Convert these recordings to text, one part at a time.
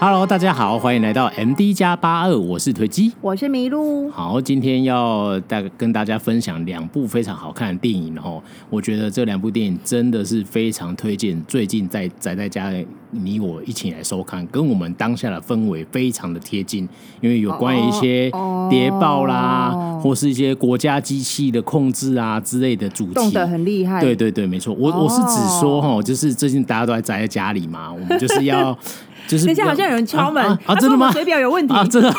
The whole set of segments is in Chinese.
Hello，大家好，欢迎来到 MD 加八二，我是推机，我是麋鹿。好，今天要大跟大家分享两部非常好看的电影哦。我觉得这两部电影真的是非常推荐，最近在宅在家里你我一起来收看，跟我们当下的氛围非常的贴近，因为有关于一些谍报啦，oh, oh. 或是一些国家机器的控制啊之类的主题，动得很厉害。对对对，没错，我、oh. 我是只说哈，就是最近大家都在宅在家里嘛，我们就是要。就是等一下，好像有人敲门啊！真的吗？水表有问题啊！真的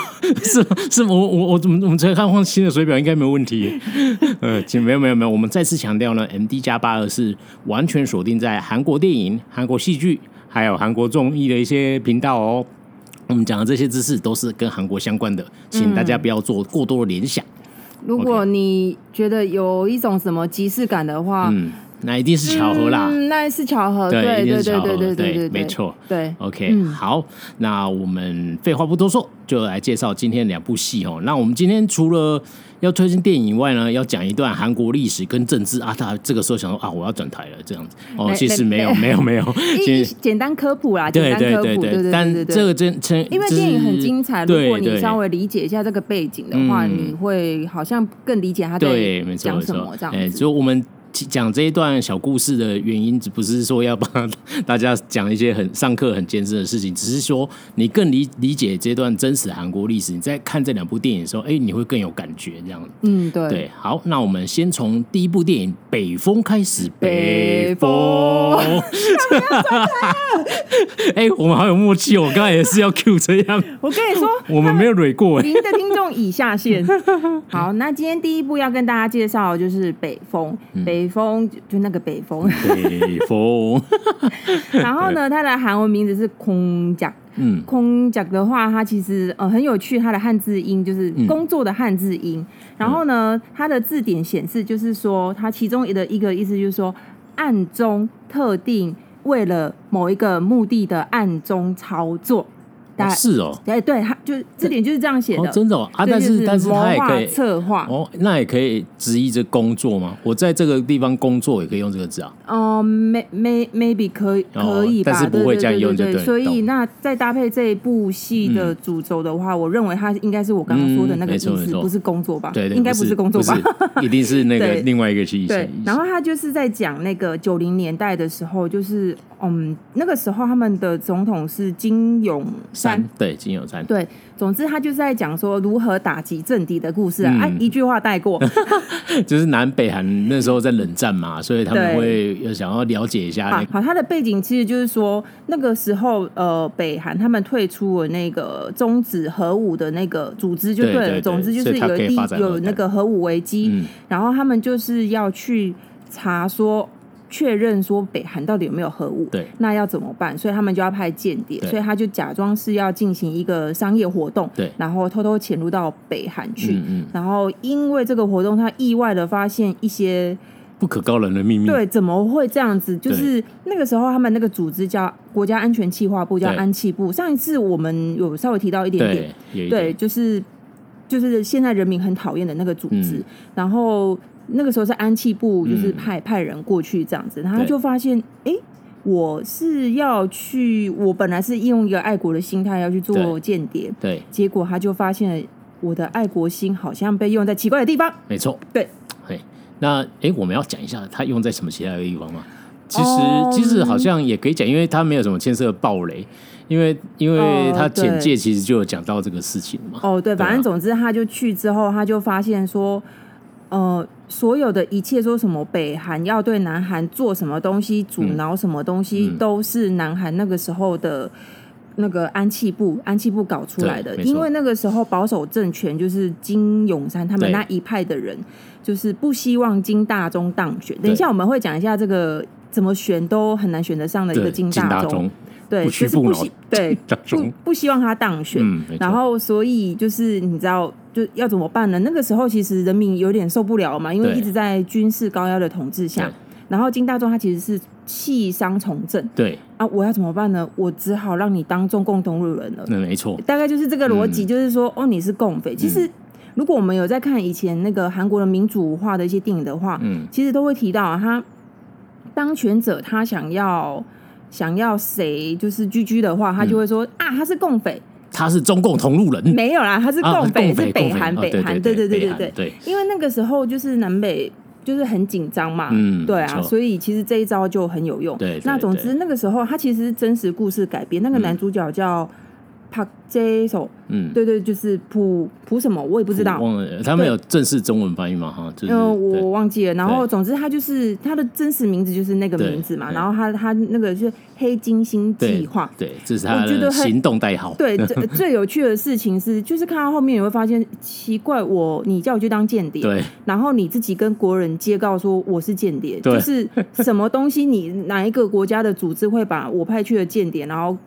是是，我我我怎么我们才看换新的水表，应该没有问题。呃，请没有没有没有，我们再次强调呢，MD 加八二是完全锁定在韩国电影、韩国戏剧，还有韩国综艺的一些频道哦。我们讲的这些知识都是跟韩国相关的，请大家不要做过多的联想。如果你觉得有一种什么即视感的话，嗯。那一定是巧合啦，嗯、那是巧合，对，对，对，对，对，对，对，没错，对，OK，、嗯、好，那我们废话不多说，就来介绍今天两部戏哦。那我们今天除了要推荐电影以外呢，要讲一段韩国历史跟政治啊。他这个时候想说啊，我要转台了，这样子。哦，其实没有，没。有，没有，其实简单科普啦，简单科普，对对对，但这个真真，因为电影很精彩，如果你稍微理解一下这个背景的话，你会好像更理解他在讲什么这样子。所以我们。讲这一段小故事的原因，只不是说要帮 大家讲一些很上课很艰深的事情，只是说你更理理解这段真实韩国历史。你在看这两部电影的时候，哎，你会更有感觉这样。嗯，对。对，好，那我们先从第一部电影《北风》开始。北风。哎，我们好有默契，我刚才也是要 Q 这样。我跟你说，我们没有蕊过。您的听众已下线。好，那今天第一部要跟大家介绍的就是《北风》。北。北风就那个北风，北风。然后呢，它的韩文名字是空讲。嗯，空讲的话，它其实呃很有趣，它的汉字音就是工作的汉字音。嗯、然后呢，它的字典显示就是说，它其中的一个意思就是说，暗中特定为了某一个目的的暗中操作。是哦，哎，对，他就字典就是这样写的，真的哦啊。但是，但是他也可以策划哦，那也可以直译着工作吗？我在这个地方工作，也可以用这个字啊。哦，may may maybe 可以可以吧，但是不会这样用，对对。所以，那再搭配这一部戏的主轴的话，我认为它应该是我刚刚说的那个意思，不是工作吧？对，应该不是工作吧？一定是那个 另外一个意思。对，然后他就是在讲那个九零年代的时候，就是嗯，那个时候他们的总统是金永山，对，金永山。对，总之他就是在讲说如何打击政敌的故事啊，嗯、啊一句话带过，就是南北韩那时候在冷战嘛，所以他们会想要了解一下、那个。好，他的背景其实就是说那个时候呃，北韩他们退出了那个终止核武的那个组织就对了，总之就是有第有那个核武危机，嗯、然后他们就是要去查说。确认说北韩到底有没有核武？对，那要怎么办？所以他们就要派间谍，所以他就假装是要进行一个商业活动，对，然后偷偷潜入到北韩去，嗯嗯，然后因为这个活动，他意外的发现一些不可告人的秘密。对，怎么会这样子？就是那个时候，他们那个组织叫国家安全企划部，叫安企部。上一次我们有稍微提到一点点，对，对，就是就是现在人民很讨厌的那个组织，嗯、然后。那个时候是安气部，就是派、嗯、派人过去这样子，然后他就发现，哎对，我是要去，我本来是用一个爱国的心态要去做间谍，对，结果他就发现我的爱国心好像被用在奇怪的地方，没错，对，嘿，那哎，我们要讲一下他用在什么其他的地方吗？其实、哦、其实好像也可以讲，因为他没有什么牵涉暴雷，因为因为他简介其实就有讲到这个事情嘛，哦，对，反正总之他就去之后，他就发现说，呃。所有的一切说什么北韩要对南韩做什么东西，阻挠什么东西，嗯、都是南韩那个时候的那个安气部安气部搞出来的。因为那个时候保守政权就是金永山他们那一派的人，就是不希望金大中当选。等一下我们会讲一下这个怎么选都很难选得上的一个金大中。对，就是不希对 不不希望他当选，嗯、然后所以就是你知道就要怎么办呢？那个时候其实人民有点受不了嘛，因为一直在军事高压的统治下，然后金大中他其实是弃商从政，对啊，我要怎么办呢？我只好让你当中共同路人了，那没错，大概就是这个逻辑，就是说、嗯、哦，你是共匪。其实如果我们有在看以前那个韩国的民主化的一些电影的话，嗯，其实都会提到他当权者他想要。想要谁就是居居的话，他就会说、嗯、啊，他是共匪，他是中共同路人，没有啦，他是共匪，啊、共是北韩，北韩，对对对对对对，因为那个时候就是南北就是很紧张嘛，嗯，对啊，所以其实这一招就很有用。对，那总之那个时候他其实是真实故事改编，那个男主角叫。帕这首，嗯，对对，就是普普什么，我也不知道，忘了，他们有正式中文翻译吗，哈，就是，嗯，我忘记了。然后，总之，他就是他的真实名字就是那个名字嘛。然后他他那个就是黑金星计划，对，这是他的行动代号。对，最最有趣的事情是，就是看到后面你会发现奇怪，我你叫我去当间谍，对，然后你自己跟国人揭告说我是间谍，就是什么东西，你哪一个国家的组织会把我派去的间谍，然后。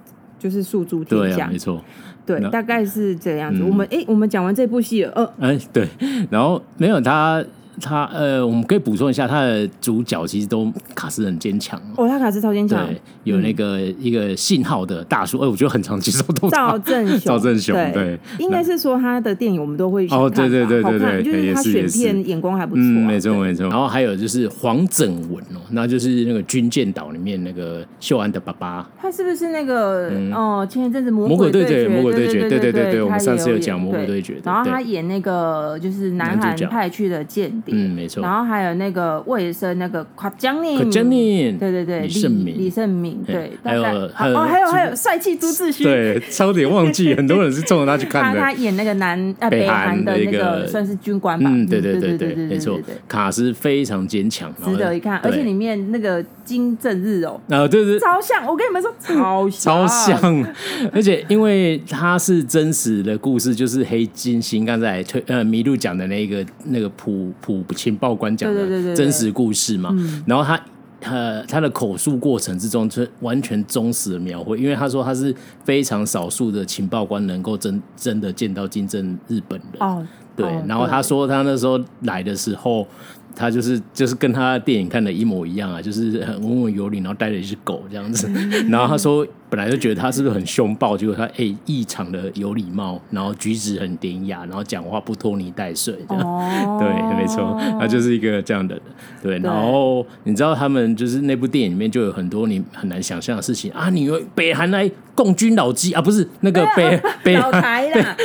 就是诉诸天下，对啊，没错，对，大概是这样子。嗯、我们哎、欸，我们讲完这部戏了，呃，哎，对，然后没有他。他呃，我们可以补充一下，他的主角其实都卡斯很坚强哦，他卡斯超坚强，对，有那个一个信号的大叔，哎，我觉得很常接受到赵正雄，赵正雄，对，应该是说他的电影我们都会哦，对对对对对，就是他选片眼光还不错，没错没错。然后还有就是黄整文哦，那就是那个《军舰岛》里面那个秀安的爸爸，他是不是那个哦？前一阵子魔鬼对决，魔鬼对决，对对对对，我们上次有讲魔鬼对决，然后他演那个就是南韩派去的间谍。嗯，没错。然后还有那个魏生，那个夸江宁，夸江宁，对对对，李胜敏，李胜敏，对。还有还有还有还有帅气朱志勋，对，差点忘记，很多人是冲着他去看的。他他演那个南呃北韩的那个算是军官吧，嗯，对对对对对，没错，卡斯非常坚强，值得一看。而且里面那个金正日哦，啊对对，超像，我跟你们说超超像，而且因为他是真实的故事，就是黑金星刚才推呃麋鹿讲的那个那个普普情报官。讲的真实故事嘛，然后他呃他的口述过程之中，就完全忠实的描绘，因为他说他是非常少数的情报官能够真真的见到金正日本人哦，对，然后他说他那时候来的时候。他就是就是跟他电影看的一模一样啊，就是很温文有礼，然后带着一只狗这样子。然后他说，本来就觉得他是不是很凶暴，结果他哎异常的有礼貌，然后举止很典雅，然后讲话不拖泥带水这样。哦，对，没错，他就是一个这样的人。对，然后你知道他们就是那部电影里面就有很多你很难想象的事情啊，你北韩来共军老基啊，不是那个北 北韩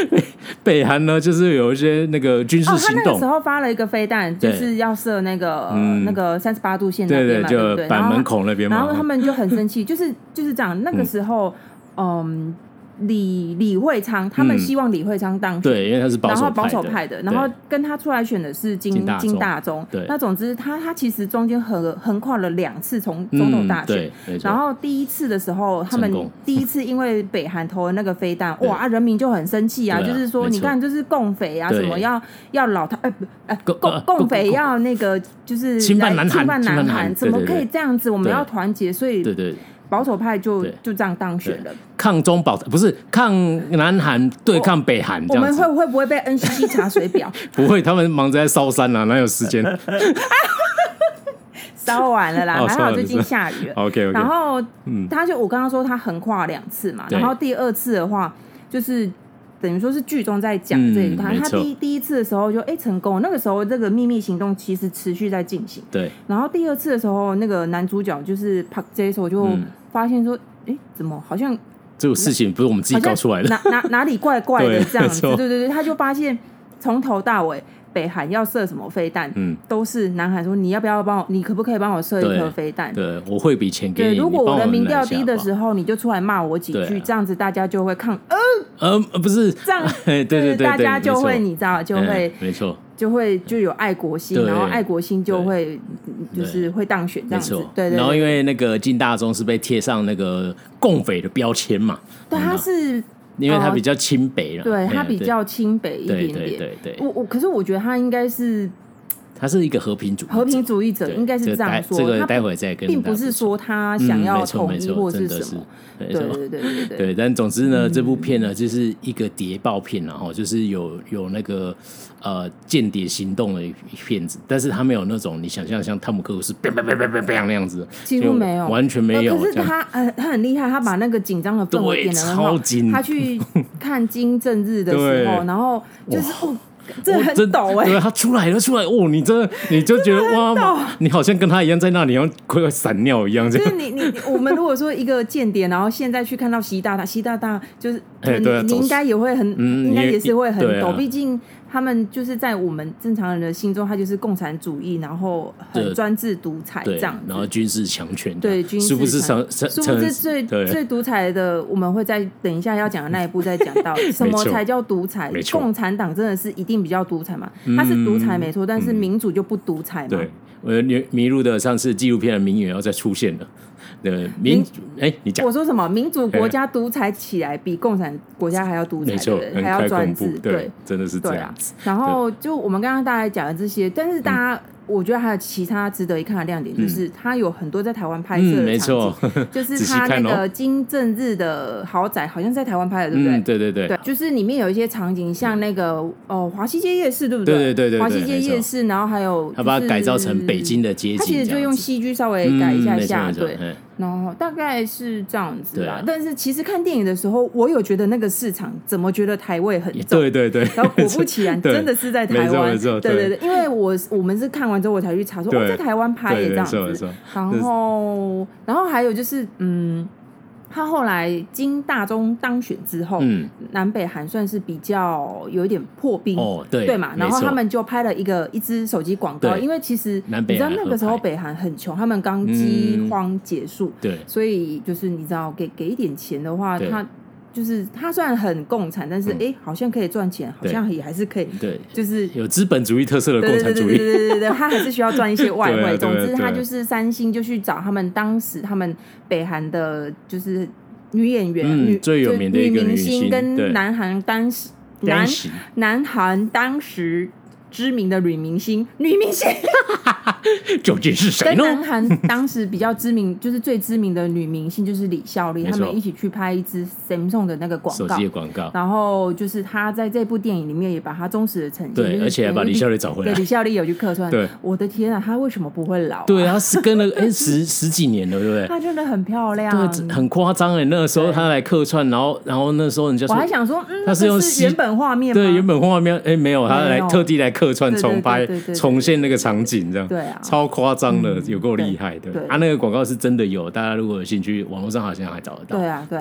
北韩呢，就是有一些那个军事行动。他那时候发了一个飞弹，就是要。设那个、嗯、那个三十八度线那边嘛，对对对，板门口那边嘛，然后他们就很生气，就是就是这样。那个时候，嗯。嗯李李惠昌，他们希望李惠昌当选，对，因为他是保守保守派的，然后跟他出来选的是金金大中，对。那总之，他他其实中间横横跨了两次从总统大选，然后第一次的时候，他们第一次因为北韩投了那个飞弹，哇，人民就很生气啊，就是说，你看，就是共匪啊，什么要要老他，哎不哎，共共匪要那个就是侵犯南侵犯南韩，怎么可以这样子？我们要团结，所以对对。保守派就就这样当选了，抗中保不是抗南韩对抗北韩，我们会会不会被 NCC 查水表？不会，他们忙着在烧山啊，哪有时间？烧完了啦，还好最近下雨了。OK，然后他就我刚刚说他横跨两次嘛，然后第二次的话就是。等于说是剧中在讲这一段，嗯、他第一第一次的时候就哎、欸、成功，那个时候这个秘密行动其实持续在进行。对。然后第二次的时候，那个男主角就是 Park Jae-seo 就发现说，哎、怎么好像这个事情不是我们自己搞出来的？哪哪哪里怪怪的 这样子？对对对，他就发现从头到尾。北韩要射什么飞弹，嗯，都是南韩说，你要不要帮我？你可不可以帮我射一颗飞弹？对，我会比钱给你。对，如果我的民调低的时候，你就出来骂我几句，这样子大家就会抗。嗯呃，不是这样，对 对对，大家就会你知道，就会没错，就会就有爱国心，然后爱国心就会就是会当选这样子。对对。然后因为那个金大中是被贴上那个共匪的标签嘛，对，他是。因为他比较清北了，对他比较清北一点点。对对对，我我可是我觉得他应该是，他是一个和平主义和平主义者，应该是这样说。这个待会再跟，并不是说他想要统一或是什么。对对对对对。对，但总之呢，这部片呢就是一个谍报片，然后就是有有那个呃间谍行动的片子，但是他没有那种你想象像汤姆克鲁斯 砰砰砰砰砰砰那样子，几乎没有，完全没有。可是他呃他很厉害，他把那个紧张的氛围演得很好。他去看金正日的时候，然后就是哦。这很抖哎、欸，对，他出来了，出来哦，你真的 你就觉得哇，你好像跟他一样在那里，然后快要闪尿一样。就是你你我们如果说一个间谍，然后现在去看到习大大，习大大就是，欸、对你，你应该也会很，嗯、应该也是会很抖，毕、啊、竟。他们就是在我们正常人的心中，他就是共产主义，然后很专制独裁这样，然后军事强权，对军事，是不是成？是不是最最独裁的？我们会在等一下要讲的那一步再讲到 什么才叫独裁？共产党真的是一定比较独裁嘛？他是独裁没错，但是民主就不独裁嘛？对，我迷迷路的上次纪录片的名言要再出现了。对民主，哎，你讲我说什么？民主国家独裁起来比共产国家还要独裁，对，还要专制，对，真的是这样。然后就我们刚刚大概讲的这些，但是大家。我觉得还有其他值得一看的亮点，就是它有很多在台湾拍摄的场景，就是 它那个金正日的豪宅，好像在台湾拍的，对不对？对对对，对，就是里面有一些场景，像那个哦华西街夜市，对不对？对对对，华西街夜市，然后还有他把它改造成北京的街景，他其实就用戏剧稍微改一下下，对，然后大概是这样子啦。但是其实看电影的时候，我有觉得那个市场怎么觉得台味很重，对对对，然后果不其然，真的是在台湾，对对对，因为我我们是看完之后我才去查说。在台湾拍也这样子，然后，然后还有就是，嗯，他后来经大中当选之后，嗯，南北韩算是比较有一点破冰，哦，对，对嘛，然后他们就拍了一个一支手机广告，因为其实你知道那个时候北韩很穷，他们刚饥荒结束，对，所以就是你知道给给一点钱的话，他。就是他虽然很共产，但是哎、嗯，好像可以赚钱，好像也还是可以。对，就是有资本主义特色的共产主义。对对对对对，他还是需要赚一些外汇。啊、总之，他就是三星就去找他们当时他们北韩的，就是女演员、嗯、女最有名的一个女明星，跟南韩当时南南韩当时。知名的女明星，女明星 究竟是谁呢？跟南韩当时比较知名，就是最知名的女明星就是李孝利，他们一起去拍一支 Samsung 的那个广告，手机广告。然后就是他在这部电影里面也把他忠实的呈现，对，而且还把李孝利找回来。对，李孝利有去客串。对，我的天啊，他为什么不会老？对，他是跟了哎十 十几年了，对不对？他真的很漂亮，对，很夸张哎。那个时候他来客串，然后然后那时候人家我还想说，嗯，他是用原本画面，对，原本画面，哎，没有，他来特地来客串重拍。重现那个场景，这样对啊，超夸张的，有够厉害的。啊，那个广告是真的有，大家如果有兴趣，网络上好像还找得到。对啊，对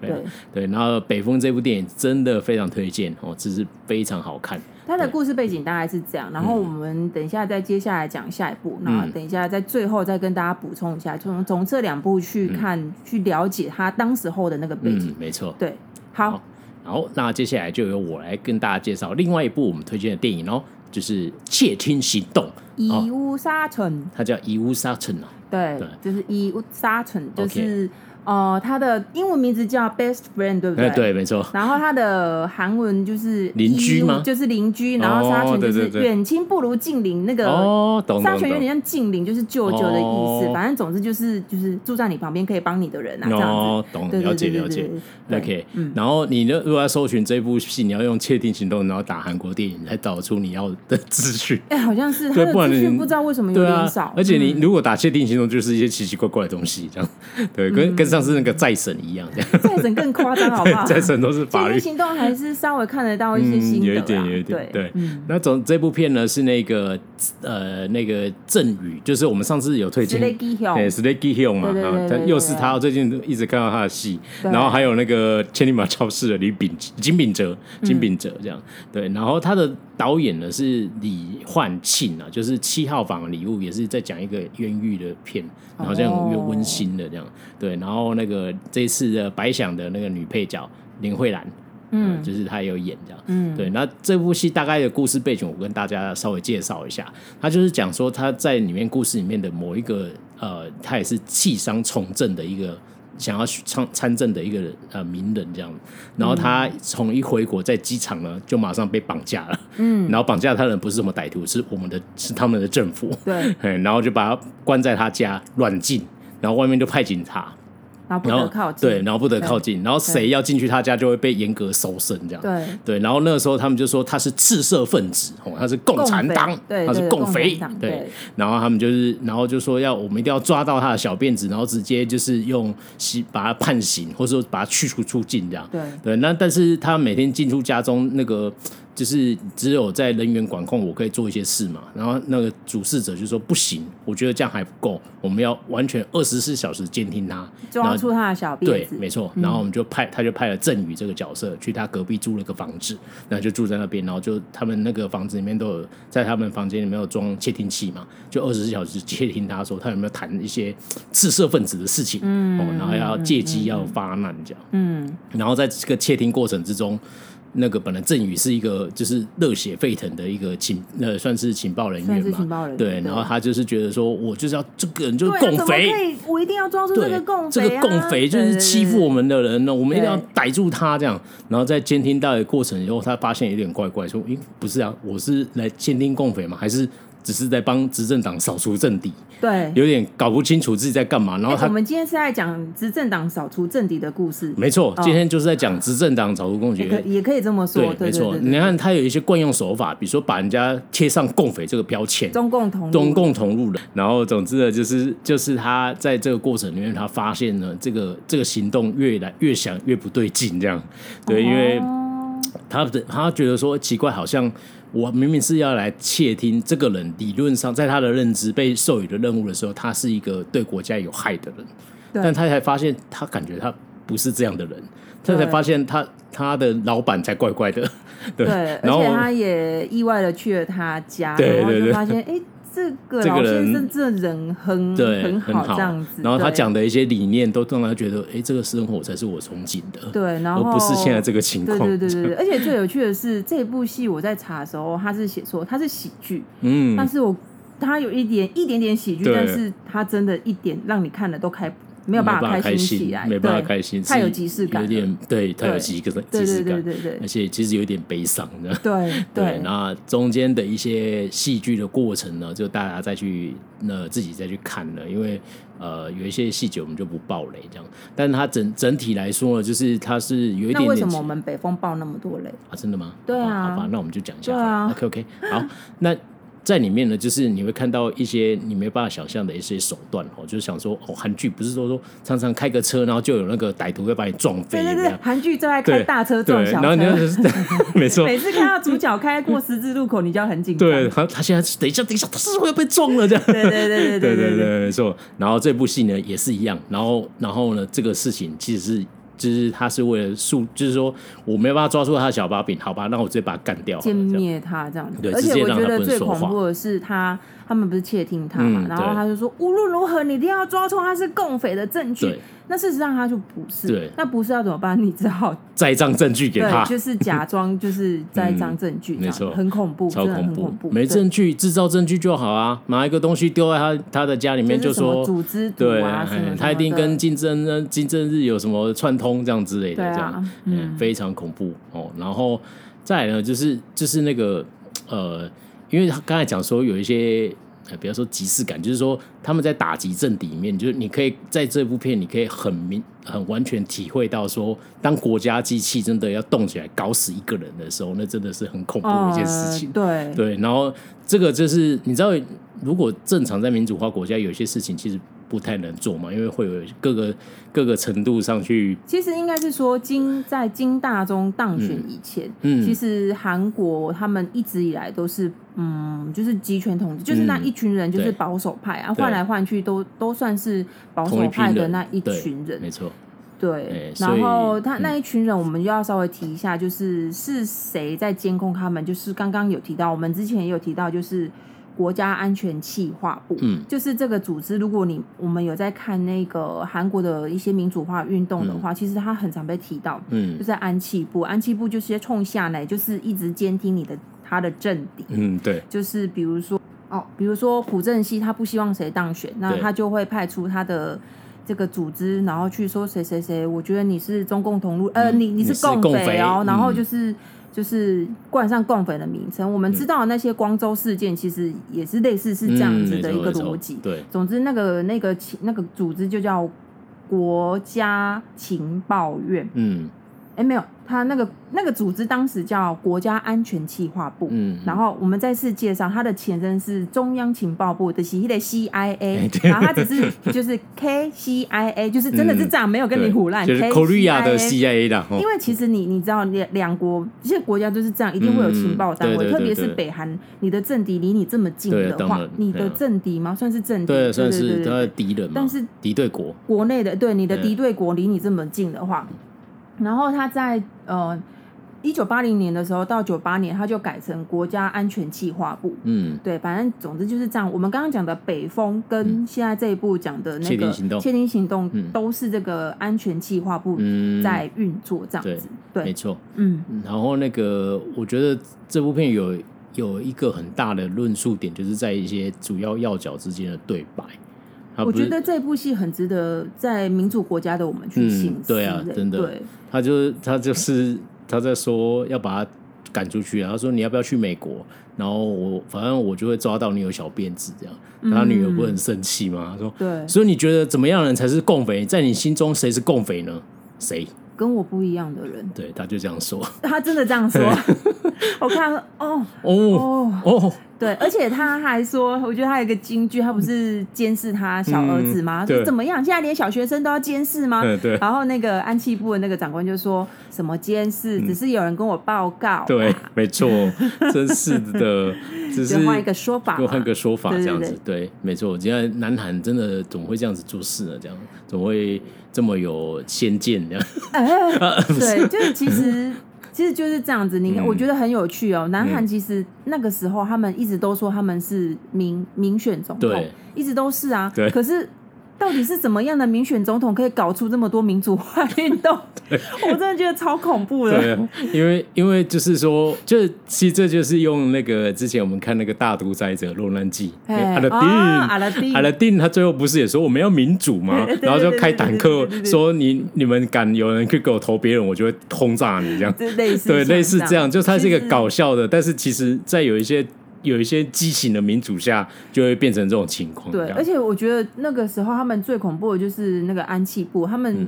对对。然后《北风》这部电影真的非常推荐哦，这是非常好看。它的故事背景大概是这样，然后我们等一下再接下来讲下一步，然后等一下在最后再跟大家补充一下，从从这两部去看去了解他当时候的那个背景。没错，对，好。好，那接下来就由我来跟大家介绍另外一部我们推荐的电影哦。就是窃听行动，以屋沙城，它叫以屋沙城哦。对，就是以屋沙城，就是。哦，他的英文名字叫 Best Friend，对不对？对，没错。然后他的韩文就是邻居吗？就是邻居。然后沙泉就是远亲不如近邻，那个哦，懂。沙泉有点像近邻，就是舅舅的意思。反正总之就是就是住在你旁边可以帮你的人啊，这样子。哦，懂，了解了解。OK，然后你呢？如果要搜寻这部戏，你要用窃听行动，然后打韩国电影来找出你要的资讯。哎，好像是他的资讯不知道为什么有点少。而且你如果打窃听行动，就是一些奇奇怪怪的东西，这样对，跟跟上。像是那个再审一样，这 样再审更夸张，好不好？再审都是法律。行动，还是稍微看得到一些心得、嗯、有一点，有一点，对。对。嗯、那总这部片呢是那个呃那个郑宇，就是我们上次有推荐，对，Slee Gi-hyun 嘛，他又是他，最近一直看到他的戏，然后还有那个千里马超市的李秉金秉哲，金秉哲这样，对，然后他的。导演呢是李焕庆啊，就是七号房的礼物，也是在讲一个冤狱的片，然后这样越温馨的这样，对，然后那个这次的白想的那个女配角林慧兰，嗯，就是她也有演这样，嗯，对，那这部戏大概的故事背景，我跟大家稍微介绍一下，他就是讲说他在里面故事里面的某一个呃，他也是弃商从政的一个。想要去参参政的一个呃名人这样，然后他从一回国在机场呢，就马上被绑架了。嗯，然后绑架他的人不是什么歹徒，是我们的，是他们的政府。对，然后就把他关在他家软禁，然后外面就派警察。然后不得靠近，对，然后不得靠近，然后谁要进去他家就会被严格搜身，这样。对对，然后那个时候他们就说他是赤色分子，哦，他是共产党，他是共匪，对。然后他们就是，然后就说要我们一定要抓到他的小辫子，然后直接就是用刑把他判刑，或者说把他驱逐出境这样。对对，那但是他每天进出家中那个。就是只有在人员管控，我可以做一些事嘛。然后那个主事者就说不行，我觉得这样还不够，我们要完全二十四小时监听他，抓出他的小辫子。对，没错。然后我们就派，他就派了郑宇这个角色去他隔壁租了个房子，然后就住在那边。然后就他们那个房子里面都有，在他们房间里面有装窃听器嘛，就二十四小时窃听他说他有没有谈一些赤色分子的事情，嗯，然后要借机要发难这样，嗯，然后在这个窃听过程之中。那个本来郑宇是一个就是热血沸腾的一个情，呃，算是情报人员嘛，对，然后他就是觉得说，我就是要这个人就是共匪，我一定要抓住这个共匪，这个共匪就是欺负我们的人呢，我们一定要逮住他这样。然后在监听到的过程以后，他发现有点怪怪，说，咦，不是啊，我是来监听共匪吗？还是？只是在帮执政党扫除政敌，对，有点搞不清楚自己在干嘛。然后他，我们今天是在讲执政党扫除政敌的故事，没错，今天就是在讲执政党扫除共匪，也可以这么说，对，没错。你看他有一些惯用手法，比如说把人家贴上共匪这个标签，中共同中共同路人。然后总之呢，就是就是他在这个过程里面，他发现呢，这个这个行动越来越想越不对劲，这样，对，因为他的他觉得说奇怪，好像。我明明是要来窃听这个人，理论上在他的认知被授予的任务的时候，他是一个对国家有害的人，但他才发现他感觉他不是这样的人，他才发现他他的老板才怪怪的，对，然后而且他也意外的去了他家，然后就发现哎。这个老先生这人很对很好，这样子。然后他讲的一些理念，都让他觉得，哎，这个生活才是我憧憬的。对，然后而不是现在这个情况。对对对对，而且最有趣的是，这部戏我在查的时候，他是写说他是喜剧，嗯，但是我他有一点一点点喜剧，但是他真的一点让你看了都开。没有办法开心起来，没办法开心，太有即视感，有点对，太有即个即视感，对对对，而且其实有点悲伤的，对 对。那中间的一些戏剧的过程呢，就大家再去那自己再去看了，因为呃有一些细节我们就不爆雷这样，但是它整整体来说呢，就是它是有一点。那为什么我们北风爆那么多雷啊？真的吗？对啊，好吧，那我们就讲一下，OK OK，好，那。在里面呢，就是你会看到一些你没办法想象的一些手段哦，就是想说哦，韩剧不是说说常常开个车，然后就有那个歹徒会把你撞飞。对对对，韩剧最爱开大车撞小车。然后你就 没错，每次看到主角开过十字路口，你就很紧张。对，他他现在等一下等一下，他是会被撞了这样。对对对对对对对，没错。然后这部戏呢也是一样，然后然后呢这个事情其实是就是他是为了树，就是说我没有办法抓住他的小把柄，好吧，那我直接把他干掉，歼灭他这样子。对，而且我觉得最恐怖的是他，他们不是窃听他嘛，嗯、然后他就说无论如何你一定要抓出他是共匪的证据。那事实上他就不是，对，那不是要怎么办？你只好栽赃证据给他，就是假装就是栽赃证据，没错，很恐怖，超恐怖，没证据制造证据就好啊，拿一个东西丢在他他的家里面，就说组织对啊，他一定跟金正恩金正日有什么串通这样之类的，这样。嗯，非常恐怖。哦。然后再来呢，就是就是那个呃，因为他刚才讲说有一些。比方说即视感，就是说他们在打击政敌里面，就是你可以在这部片，你可以很明、很完全体会到说，当国家机器真的要动起来搞死一个人的时候，那真的是很恐怖的一件事情。呃、对对，然后这个就是你知道，如果正常在民主化国家，有些事情其实。不太能做嘛，因为会有各个各个程度上去。其实应该是说金在金大中当选以前，嗯，嗯其实韩国他们一直以来都是嗯，就是集权统治，就是那一群人就是保守派啊，换来换去都都算是保守派的那一群人，没错。对，然后他那一群人，我们就要稍微提一下，就是是谁在监控他们？就是刚刚有提到，我们之前也有提到，就是。国家安全企划部，嗯，就是这个组织。如果你我们有在看那个韩国的一些民主化运动的话，嗯、其实它很常被提到，嗯，就是安企部。安企部就是冲下来，就是一直监听你的他的政敌，嗯，对，就是比如说哦，比如说朴正熙他不希望谁当选，那他就会派出他的这个组织，然后去说谁谁谁，我觉得你是中共同路，嗯、呃，你你是共匪哦，然后就是。就是冠上共匪的名称，我们知道那些光州事件，其实也是类似是这样子的一个逻辑。对，总之那个那个那个组织就叫国家情报院。嗯，哎，没有，他那个那个组织当时叫国家安全企划部，嗯，然后我们再次介绍，它的前身是中央情报部的，是的 CIA，然后它只是就是 KCIA，就是真的是这样，没有跟你唬烂，就是 Korea 的 CIA 的。因为其实你你知道两两国这些国家都是这样，一定会有情报单位，特别是北韩，你的政敌离你这么近的话，你的政敌吗？算是政敌，对，算是敌人，但是敌对国，国内的对你的敌对国离你这么近的话。然后他在呃一九八零年的时候到九八年，他就改成国家安全计划部。嗯，对，反正总之就是这样。我们刚刚讲的北风跟现在这一部讲的那个窃听行动，都是这个安全计划部在运作这样子。对，没错。嗯，然后那个我觉得这部片有有一个很大的论述点，就是在一些主要要角之间的对白。我觉得这部戏很值得在民主国家的我们去欣赏。对啊，真的。对，他就是他就是他在说要把他赶出去，然后说你要不要去美国？然后我反正我就会抓到你有小辫子这样。他女儿不很生气吗？他说对。所以你觉得怎么样人才是共匪？在你心中谁是共匪呢？谁？跟我不一样的人。对，他就这样说。他真的这样说。我看哦哦哦。哦对，而且他还说，我觉得他有一个金句，他不是监视他小儿子吗？嗯、说怎么样？现在连小学生都要监视吗？对，对。然后那个安气部的那个长官就说什么监视，只是有人跟我报告、啊。对，没错，真是的，只是换一个说法，换个说法这样子。对，对，对，没错。现在南韩真的总会这样子做事呢？这样总会这么有先见这样？哎，对，就是其实。其实就是这样子，你看，我觉得很有趣哦。南韩其实那个时候，他们一直都说他们是民民选总统，一直都是啊。可是。到底是怎么样的民选总统可以搞出这么多民主化运动？我真的觉得超恐怖的。对，因为因为就是说，就其实这就是用那个之前我们看那个大独裁者落难记，阿拉丁，阿拉丁，阿拉丁，他最后不是也说我们要民主吗？然后就开坦克说你你们敢有人去给我投别人，我就会轰炸你这样。对，类似这样，就它是一个搞笑的，但是其实在有一些。有一些畸形的民主下，就会变成这种情况。对，而且我觉得那个时候他们最恐怖的就是那个安气部，他们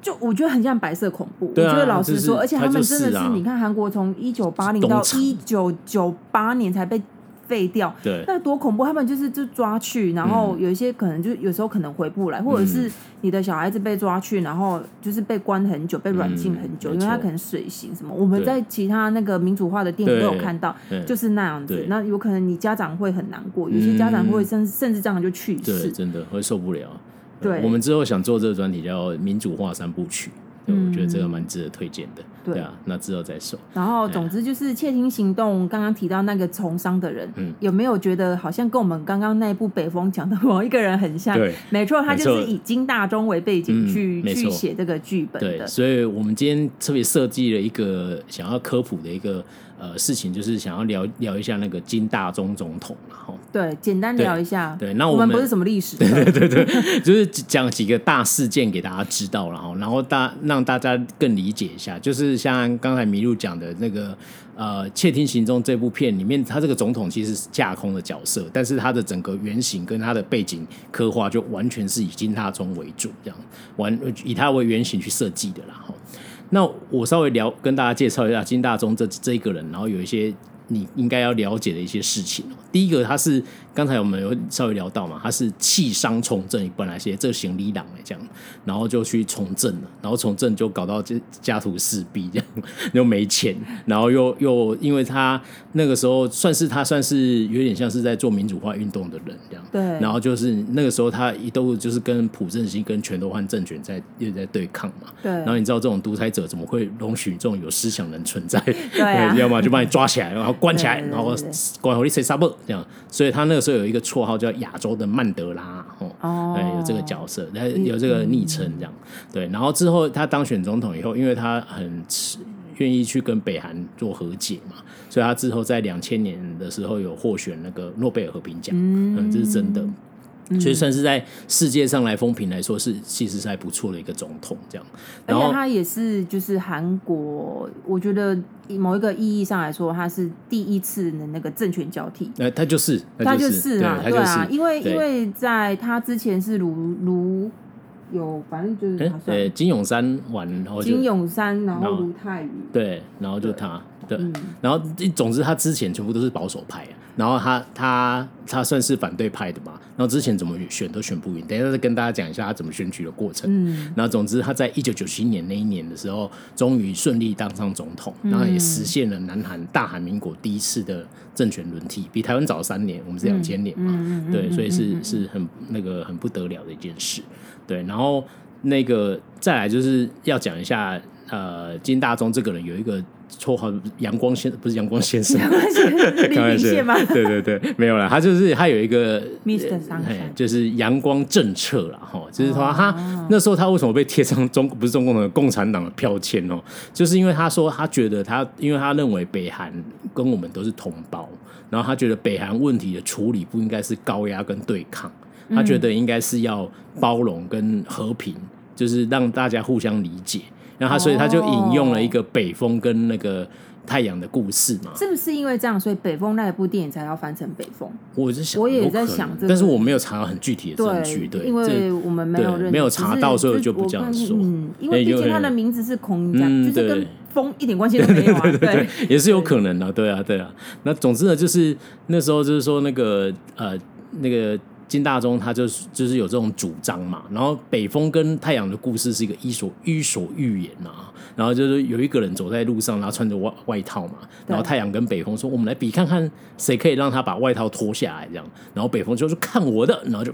就我觉得很像白色恐怖。我觉得老实说，而且他们真的是，你看韩国从一九八零到一九九八年才被。废掉，对，那多恐怖！他们就是就抓去，然后有一些可能就有时候可能回不来，或者是你的小孩子被抓去，然后就是被关很久，被软禁很久，因为他可能水刑什么。我们在其他那个民主化的电影都有看到，就是那样子。那有可能你家长会很难过，有些家长会甚甚至这样就去世，真的会受不了。对，我们之后想做这个专题叫《民主化三部曲》。我觉得这个蛮值得推荐的，对，啊，那之后再说。然后，总之就是窃听行动，刚刚提到那个从商的人，嗯，有没有觉得好像跟我们刚刚那部《北风》讲的某一个人很像？对，没错，他就是以金大中为背景去、嗯、去写这个剧本的。对，所以我们今天特别设计了一个想要科普的一个。呃，事情就是想要聊聊一下那个金大中总统，然后对，简单聊一下。对，那我们，不是什么历史，对对对对，就是讲几个大事件给大家知道，然后然后大让大家更理解一下。就是像刚才麋鹿讲的那个呃，窃听行踪这部片里面，他这个总统其实是架空的角色，但是他的整个原型跟他的背景刻画就完全是以金大中为主，这样完以他为原型去设计的，然后。那我稍微聊跟大家介绍一下金大中这这一个人，然后有一些你应该要了解的一些事情。第一个，他是。刚才我们有稍微聊到嘛，他是弃商从政，本来是这行李党来这样，然后就去从政了，然后从政就搞到这家徒四壁这样，又没钱，然后又又因为他那个时候算是他算是有点像是在做民主化运动的人这样，对，然后就是那个时候他一度就是跟朴正熙跟全斗焕政权在又在对抗嘛，对，然后你知道这种独裁者怎么会容许这种有思想人存在？对、啊，要么就把你抓起来，然后关起来，然后关好你谁杀不这样，所以他那个时候有一个绰号叫。亚洲的曼德拉哦，对，有这个角色，他有这个昵称这样，对。然后之后他当选总统以后，因为他很愿意去跟北韩做和解嘛，所以他之后在两千年的时候有获选那个诺贝尔和平奖，嗯，这是真的。所以算是在世界上来风评来说，是其实是还不错的一个总统这样。而且他也是就是韩国，我觉得某一个意义上来说，他是第一次的那个政权交替。呃，他就是，他就是啊，对啊，因为因为在他之前是卢卢有，反正就是他算。对，金永山完，然后金永山，然后卢泰愚，对，然后就他，对，嗯、然后总之他之前全部都是保守派啊。然后他他他算是反对派的嘛，然后之前怎么选都选不赢，等一下再跟大家讲一下他怎么选举的过程。嗯，然后总之他在一九九七年那一年的时候，终于顺利当上总统，然后也实现了南韩大韩民国第一次的政权轮替，比台湾早三年，我们是两千年嘛，嗯、对，所以是是很那个很不得了的一件事。对，然后那个再来就是要讲一下，呃，金大中这个人有一个。绰号阳光先不是阳光先生，开玩笑，对对对，没有了。他就是他有一个，Mr. 就是阳光政策了哈。就是说他、oh. 那时候他为什么被贴上中不是中共的共产党的标签哦？就是因为他说他觉得他因为他认为北韩跟我们都是同胞，然后他觉得北韩问题的处理不应该是高压跟对抗，他觉得应该是要包容跟和平，就是让大家互相理解。然后他，所以他就引用了一个北风跟那个太阳的故事嘛。是不是因为这样，所以北风那一部电影才要翻成北风？我是想，我也在想这个，但是我没有查到很具体的证据，对，因为我们没有没有查到，所以就不这样说。嗯，因为毕竟他的名字是孔乙己，就是跟风一点关系都没有啊。对，也是有可能的，对啊，对啊。那总之呢，就是那时候就是说那个呃那个。金大中他就是就是有这种主张嘛，然后北风跟太阳的故事是一个伊索伊索寓言啊，然后就是有一个人走在路上，然后穿着外外套嘛，然后太阳跟北风说：“我们来比看看谁可以让他把外套脱下来。”这样，然后北风就说：“看我的！”然后就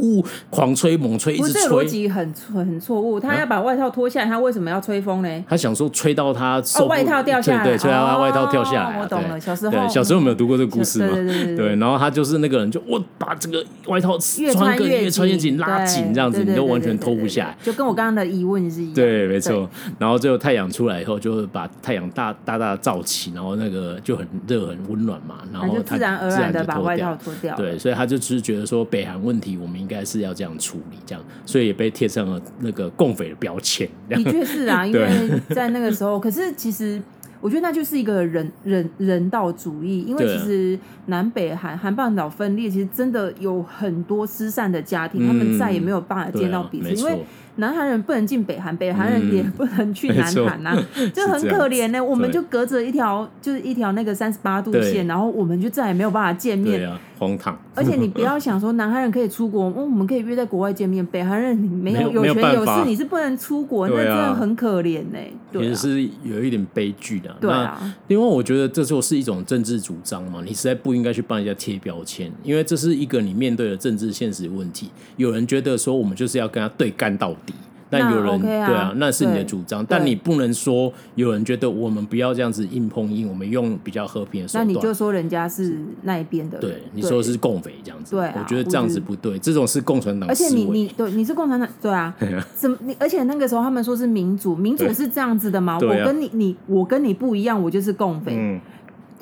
呼狂吹猛吹，一直吹。逻辑很很错误，他要把外套脱下来，他为什么要吹风呢？他想说吹到他受外套掉下来，对，吹到他外套掉下来。我懂了，小时候对小时候有没有读过这个故事吗？对，然后他就是那个人，就我把这个。外套穿个越穿越紧，拉紧这样子，你都完全脱不下来。就跟我刚刚的疑问是一样。对，没错。然后最后太阳出来以后，就把太阳大大大照起，然后那个就很热很温暖嘛。然后他自然而然的把外套脱掉。对，所以他就只是觉得说北韩问题，我们应该是要这样处理，这样，所以也被贴上了那个共匪的标签。的确是啊，因为在那个时候，可是其实。我觉得那就是一个人人人道主义，因为其实南北韩韩半岛分裂，其实真的有很多失散的家庭，嗯、他们再也没有办法见到彼此，啊、因为。南韩人不能进北韩，北韩人也不能去南韩呐、啊，嗯、就很可怜呢、欸。我们就隔着一条，就是一条那个三十八度线，然后我们就再也没有办法见面。啊、荒唐！而且你不要想说南韩人可以出国，嗯，我们可以约在国外见面。北韩人你没有有权有势，你是不能出国，那真的很可怜呢、欸。对、啊，其实是有一点悲剧的。对啊，因为我觉得这就是一种政治主张嘛，你实在不应该去帮人家贴标签，因为这是一个你面对的政治现实问题。有人觉得说我们就是要跟他对干到底。但有人 OK 啊对啊，那是你的主张，但你不能说有人觉得我们不要这样子硬碰硬，我们用比较和平的手段。那你就说人家是那一边的，对，你说是共匪这样子，对，我觉得这样子不对，这种是共产党。而且你你对你是共产党，对啊，怎么你？而且那个时候他们说是民主，民主是这样子的吗？我跟你你我跟你不一样，我就是共匪。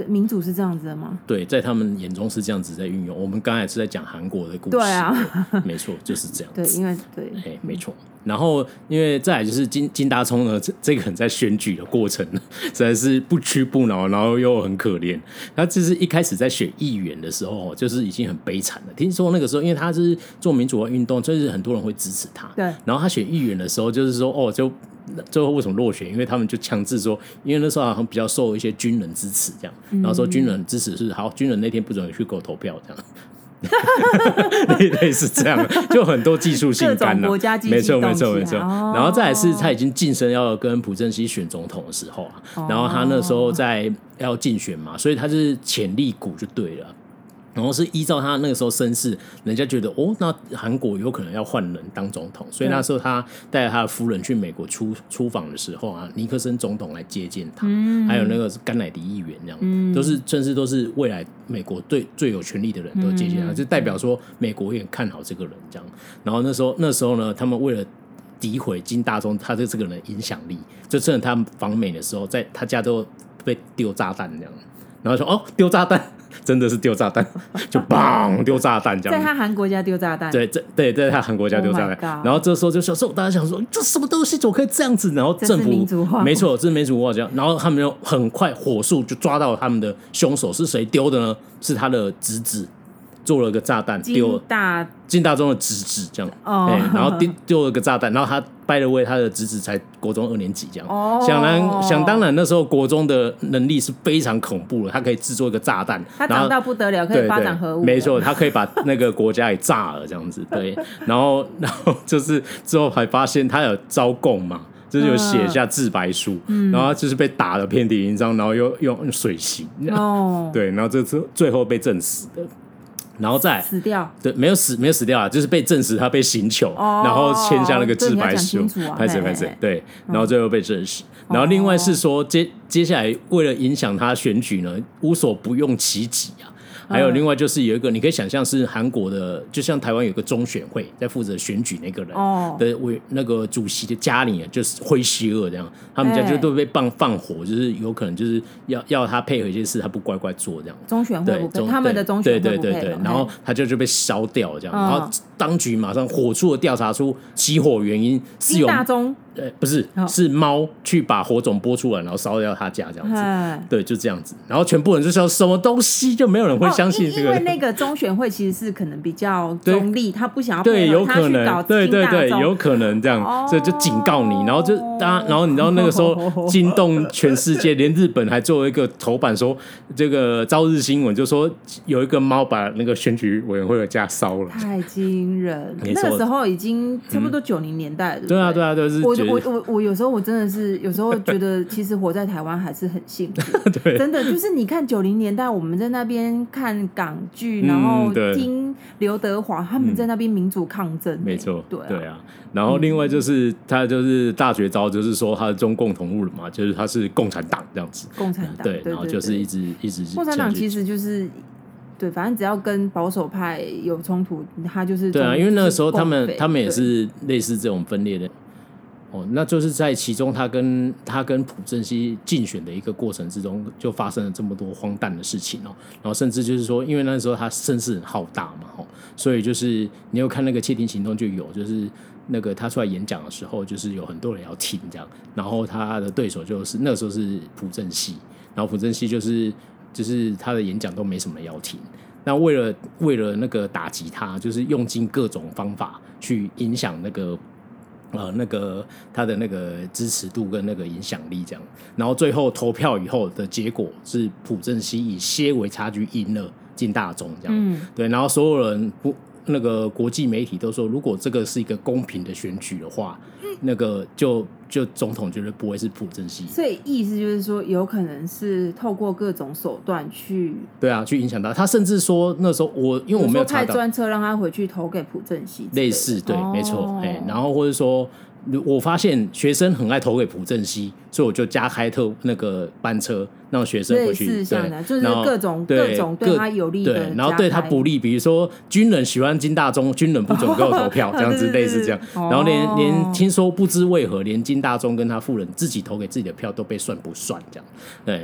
民主是这样子的吗？对，在他们眼中是这样子在运用。我们刚才是在讲韩国的故事，对啊，没错，就是这样子。对，因为对，哎，没错。然后，因为再来就是金金大中呢，这这个人在选举的过程实在是不屈不挠，然后又很可怜。他就是一开始在选议员的时候，就是已经很悲惨了。听说那个时候，因为他是做民主的运动，就是很多人会支持他。对。然后他选议员的时候，就是说，哦，就。最后为什么落选？因为他们就强制说，因为那时候好像比较受一些军人支持，这样，然后说军人支持是好，军人那天不准去给我投票，这样，类似这样，就很多技术性干扰，没错没错没错。然后再来是他已经晋升要跟朴正熙选总统的时候啊，然后他那时候在要竞选嘛，所以他是潜力股就对了。然后是依照他那个时候身世，人家觉得哦，那韩国有可能要换人当总统，所以那时候他带着他的夫人去美国出出访的时候啊，尼克森总统来接见他，嗯、还有那个甘乃迪议员这样，嗯、都是甚至都是未来美国最最有权力的人都接见他，嗯、就代表说美国也看好这个人这样。然后那时候那时候呢，他们为了诋毁金大中他对这个人的影响力，就趁他访美的时候，在他家都被丢炸弹这样，然后说哦丢炸弹。真的是丢炸弹，就砰丢炸弹这样。在他韩国家丢炸弹。对，这对，在他韩国家丢炸弹。然后这时候就小时候大家想说，这什么东西怎么可以这样子？然后政府没错，这是民主化这样。然后他们就很快火速就抓到他们的凶手是谁丢的呢？是他的侄子，做了个炸弹丢大金大中的侄子这样，哦。欸、然后丢丢了个炸弹，然后他 by the way 他的侄子才国中二年级这样，哦、想当想当然那时候国中的能力是非常恐怖的，他可以制作一个炸弹，他长到不得了，可以发展核武，没错，他可以把那个国家给炸了这样子，对，然后然后就是之后还发现他有招供嘛。就是有写下自白书，嗯、然后就是被打的遍体鳞伤，然后又用水刑，哦，对，然后这次最后被证实的，然后再死掉，对，没有死，没有死掉啊，就是被证实他被刑求，哦、然后签下那个自白书，拍谁拍谁，对，然后最后被证实，嗯、然后另外是说接接下来为了影响他选举呢，无所不用其极啊。还有另外就是有一个，你可以想象是韩国的，就像台湾有个中选会在负责选举那个人的委那个主席的家里，就是灰邪恶这样，他们家就都被放放火，就是有可能就是要要他配合一些事，他不乖乖做这样。中选会不配，他们的中选会对对对对，然后他就就被烧掉这样，然后当局马上火速的调查出起火原因是有大中。对，不是，是猫去把火种拨出来，然后烧掉他家这样子。对，就这样子。然后全部人就说什么东西，就没有人会相信这个。因为那个中选会其实是可能比较中立，他不想要对，有可能，对对对，有可能这样，所以就警告你。然后就当然后你知道那个时候 惊动全世界，连日本还作为一个头版说，这个朝日新闻就说有一个猫把那个选举委员会的家烧了，太惊人。那个时候已经差不多九零年代了。对啊，对啊，对是。我我我有时候我真的是有时候觉得，其实活在台湾还是很幸福。对，真的就是你看九零年代我们在那边看港剧，然后听刘德华他们在那边民主抗争。没错，对对啊。然后另外就是他就是大绝招，就是说他是中共同路人嘛，就是他是共产党这样子。共产党对，然后就是一直一直。共产党其实就是对，反正只要跟保守派有冲突，他就是对啊。因为那个时候他们他们也是类似这种分裂的。哦，那就是在其中，他跟他跟朴正熙竞选的一个过程之中，就发生了这么多荒诞的事情哦。然后甚至就是说，因为那时候他声势很浩大嘛，哦，所以就是你有看那个窃听行动就有，就是那个他出来演讲的时候，就是有很多人要听这样。然后他的对手就是那个时候是朴正熙，然后朴正熙就是就是他的演讲都没什么要听。那为了为了那个打击他，就是用尽各种方法去影响那个。呃，那个他的那个支持度跟那个影响力这样，然后最后投票以后的结果是朴正熙以些微差距赢了进大中这样，嗯，对，然后所有人不那个国际媒体都说，如果这个是一个公平的选举的话，嗯、那个就就总统绝对不会是朴正熙，所以意思就是说，有可能是透过各种手段去对啊，去影响到。他，甚至说那时候我因为我没有派专车让他回去投给朴正熙，类似对，哦、没错，哎，然后或者说。我发现学生很爱投给朴正熙，所以我就加开特那个班车，让学生回去。对，就是各种各种对他有利的，对，然后对他不利，比如说军人喜欢金大中，军人不准给我投票，这样子类似这样。然后连连听说不知为何，连金大中跟他夫人自己投给自己的票都被算不算这样？对。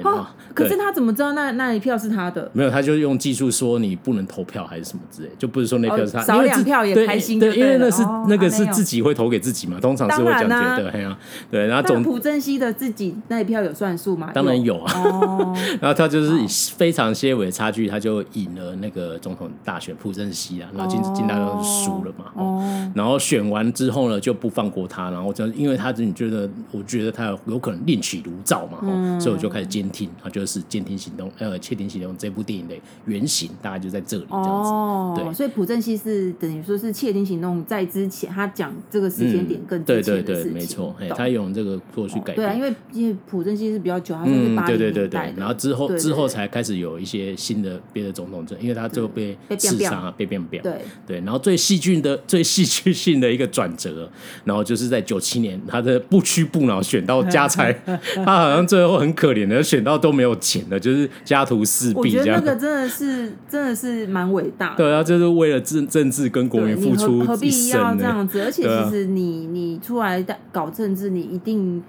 可是他怎么知道那那一票是他的？没有，他就用技术说你不能投票还是什么之类，就不是说那票是他。少两票也开心。对，因为那是那个是自己会投给自己嘛，通常。是会这样觉得，对啊，对，然后总朴正熙的自己那一票有算数吗？当然有。啊，然后他就是以非常些微的差距，他就赢了那个总统大选，朴正熙啊，然后金金大中就输了嘛，哦，然后选完之后呢，就不放过他，然后就因为他自己觉得，我觉得他有可能另起炉灶嘛，所以我就开始监听，他就是监听行动，呃，窃听行动这部电影的原型大概就在这里这样子，对，所以朴正熙是等于说是窃听行动在之前，他讲这个时间点更对。对对，没错，哎，他用这个做去改变。对啊，因为因为朴正熙是比较久，他是八零年代的。对对对，然后之后之后才开始有一些新的别的总统政，因为他最后被刺杀啊，被变变。对对，然后最戏剧的、最戏剧性的一个转折，然后就是在九七年，他的不屈不挠选到家财，他好像最后很可怜的选到都没有钱的，就是家徒四壁这样。我觉得那个 真的是真的是蛮伟大。对啊，就是为了政政治跟国民付出，何必要这样子？而且其实你你出。来搞政治，你一定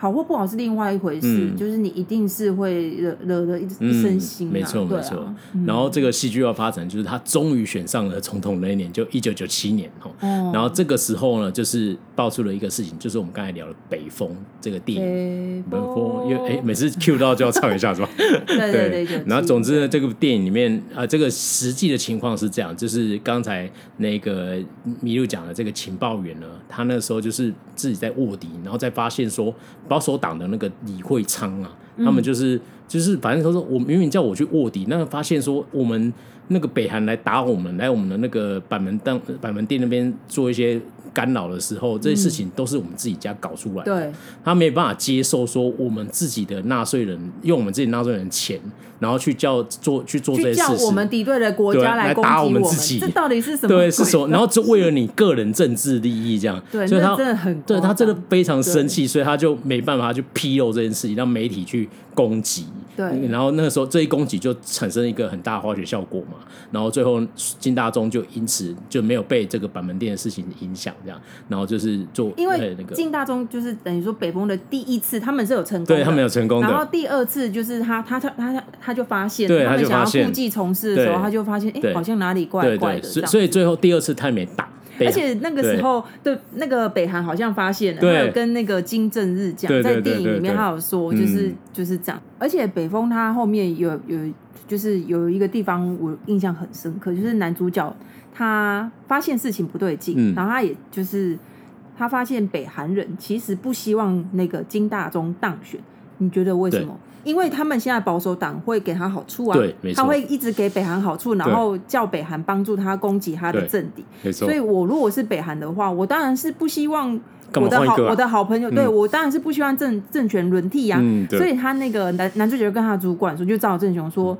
好或不好是另外一回事，嗯、就是你一定是会惹惹了一一身腥、啊。没错没错。然后这个戏剧要发展，就是他终于选上了总统那一年，就一九九七年哦。然后这个时候呢，就是爆出了一个事情，就是我们刚才聊的《北风》这个电影。北风，因为哎，每次 Q 到就要唱一下是吧？对对对。然后总之呢，这个电影里面啊、呃，这个实际的情况是这样，就是刚才那个麋鹿讲的这个情报员呢，他那个时候就是自己在卧底，然后再发现说。保守党的那个李会昌啊，他们就是、嗯、就是，反正他说我明明叫我去卧底，那发现说我们那个北韩来打我们，来我们的那个板门当板门店那边做一些。干扰的时候，这些事情都是我们自己家搞出来的。对，他没办法接受说我们自己的纳税人用我们自己纳税人的钱，然后去叫做去做这些事情，叫我们敌对的国家来打我们自己，这到底是什么？对，是什么？然后就为了你个人政治利益这样，对，所以他真的很，对他真的非常生气，所以他就没办法去披露这件事情，让媒体去攻击。对，然后那个时候这一攻击就产生一个很大的化学效果嘛，然后最后金大中就因此就没有被这个板门店的事情影响，这样，然后就是做因为那个金大中就是等于说北风的第一次他们是有成功，对他们有成功的，然后第二次就是他他他他他就发现，他们想要故技重施的时候，他就发现哎好像哪里怪怪的，所以所以最后第二次他也没打。而且那个时候，对那个北韩好像发现了，还有跟那个金正日讲，在电影里面他有说，就是就是这样。而且北风他后面有有就是有一个地方我印象很深刻，就是男主角他发现事情不对劲，然后他也就是他发现北韩人其实不希望那个金大中当选，你觉得为什么？因为他们现在保守党会给他好处啊，他会一直给北韩好处，然后叫北韩帮助他攻击他的政敌。没错所以，我如果是北韩的话，我当然是不希望我的好我的好朋友，对我当然是不希望政政权轮替呀。所以他那个男男主角跟他主管说，就赵正雄说，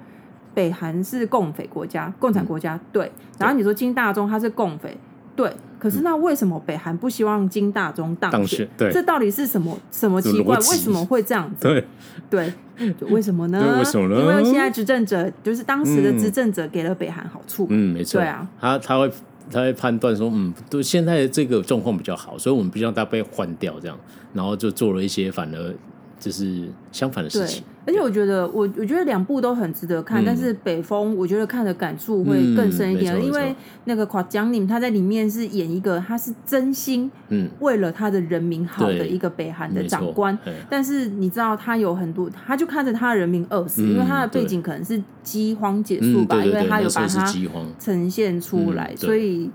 北韩是共匪国家、共产国家。对，然后你说金大中他是共匪。对，可是那为什么北韩不希望金大中当选？对，这到底是什么什么奇怪？为什么会这样子？对对，为什么呢？为什么呢？因为现在执政者就是当时的执政者给了北韩好处。嗯，没错。对啊，他他会他会判断说，嗯，对，现在的这个状况比较好，所以我们必须让他被换掉，这样，然后就做了一些反而就是相反的事情。而且我觉得，我我觉得两部都很值得看，嗯、但是北风我觉得看的感触会更深一点，嗯、因为那个夸江宁他在里面是演一个他是真心嗯为了他的人民好的一个北韩的长官，但是你知道他有很多，他就看着他的人民饿死，嗯、因为他的背景可能是饥荒结束吧，嗯、因为他有把它呈现出来，所以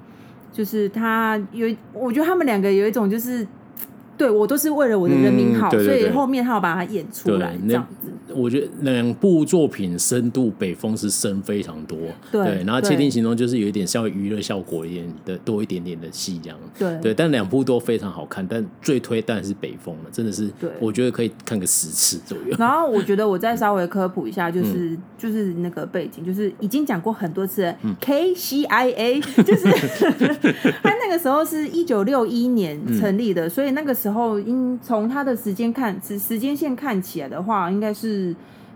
就是他有，我觉得他们两个有一种就是。对，我都是为了我的人民好，嗯、对对对，所以后面他要把它演出来这样子。我觉得两部作品深度，北风是深非常多，对，对，然后窃听行动就是有一点稍微娱乐效果一点的多一点点的戏这样，对，对，但两部都非常好看，但最推当然是北风了，真的是，对，我觉得可以看个十次左右。然后我觉得我再稍微科普一下，就是、嗯、就是那个背景，就是已经讲过很多次，KCIA，就是他那个时候是一九六一年成立的，嗯、所以那个时候应从他的时间看，时时间线看起来的话，应该是。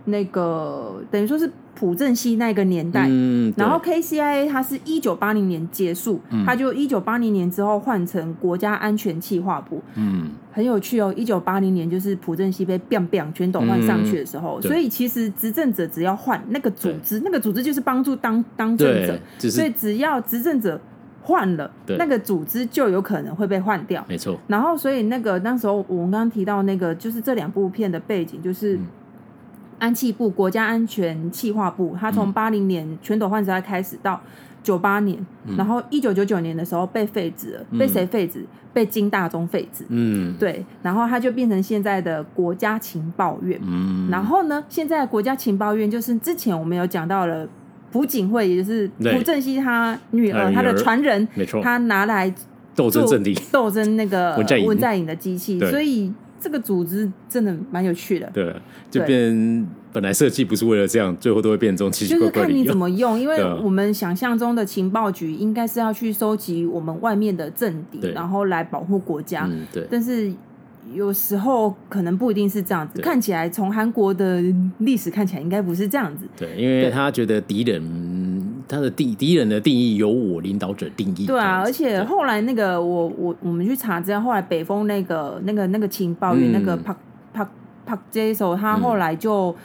那个等于说是朴正熙那个年代，嗯、然后 KCIA 它是一九八零年结束，嗯、它就一九八零年之后换成国家安全企划部，嗯，很有趣哦。一九八零年就是朴正熙被 biang biang 全斗焕上去的时候，嗯、所以其实执政者只要换那个组织，那个组织就是帮助当当政者，就是、所以只要执政者换了，那个组织就有可能会被换掉，没错。然后所以那个那时候我们刚刚提到那个就是这两部片的背景就是。嗯安气部国家安全气化部，他从八零年全斗焕时代开始到九八年，嗯、然后一九九九年的时候被废止了，嗯、被谁废止？被金大中废止。嗯，对，然后他就变成现在的国家情报院。嗯，然后呢，现在的国家情报院就是之前我们有讲到了朴槿惠，也就是朴正熙他女儿，他的传人，没错，他拿来斗争阵地，斗争那个文在寅。的机器，所以。这个组织真的蛮有趣的，对，就变本来设计不是为了这样，最后都会变种奇奇怪怪的。就是看你怎么用，因为我们想象中的情报局应该是要去收集我们外面的政敌，然后来保护国家。嗯，对。但是有时候可能不一定是这样子，看起来从韩国的历史看起来应该不是这样子。对，因为他觉得敌人。他的敌敌人的定义由我领导者定义。对啊，而且后来那个我我我们去查资料，后来北风那个那个那个情报员、嗯、那个帕帕帕杰索，他后来就。嗯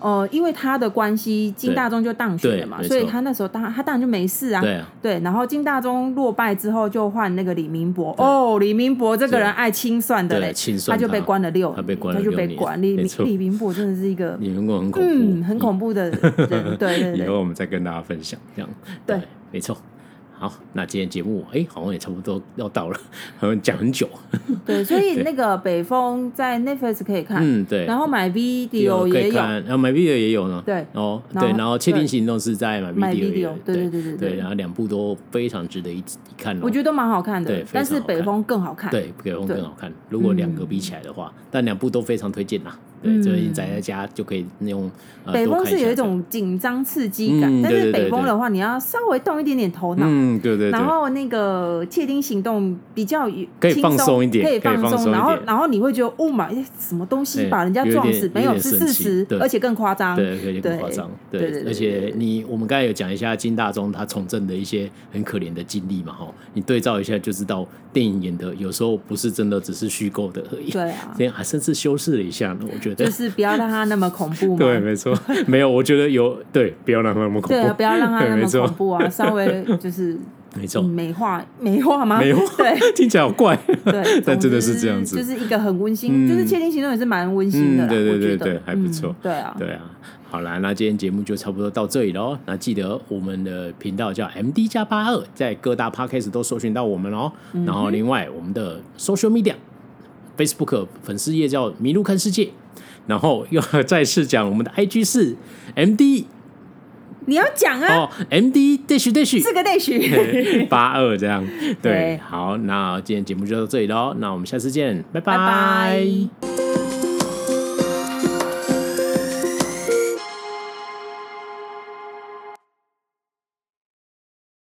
呃，因为他的关系，金大中就当选了嘛，所以他那时候当他当然就没事啊。对啊，对，然后金大中落败之后，就换那个李明博。哦，李明博这个人爱清算的嘞，他就被关了六，他被关了他就被关。李李明博真的是一个，李明博很恐怖，嗯，很恐怖的人。对 对对，以后我们再跟大家分享这样。对，没错。好，那今天节目哎，好像也差不多要到了，好像讲很久。对，所以那个北风在 Netflix 可以看，嗯，对。然后 MyVideo 也有，然后 MyVideo 也有呢。对，哦，对，然后窃听行动是在 MyVideo，对对对对对，然后两部都非常值得一看。我觉得都蛮好看的，对，但是北风更好看，对，北风更好看。如果两个比起来的话，但两部都非常推荐呐。对，最近宅在家就可以用。北风是有一种紧张刺激感，但是北风的话，你要稍微动一点点头脑。嗯，对对。然后那个窃听行动比较可以放松一点，可以放松。然后，然后你会觉得，哦妈，什么东西把人家撞死？没有，是事实，而且更夸张。对，而且更夸张。对，而且你我们刚才有讲一下金大中他从政的一些很可怜的经历嘛，哈，你对照一下就知道，电影演的有时候不是真的，只是虚构的而已。对啊，这样还甚至修饰了一下呢，我觉得。就是不要让他那么恐怖嘛。对，没错，没有，我觉得有对，不要让他那么恐怖。对，不要让他那么 恐怖啊，稍微就是没错，美化美化吗？美化，对，听起来好怪。对，但真的是这样子，就是一个很温馨，就是窃听行动也是蛮温馨的。对对对对，还不错。对啊，对啊。好啦，那今天节目就差不多到这里喽。那记得我们的频道叫 MD 加八二，在各大 Podcast 都搜寻到我们哦。然后另外我们的 Social Media，Facebook 粉丝页叫迷路看世界。然后又再次讲我们的 IG 是 MD，你要讲啊？哦，MD dash dash 四个 dash 八二这样。对，好，那今天节目就到这里喽。那我们下次见，拜拜。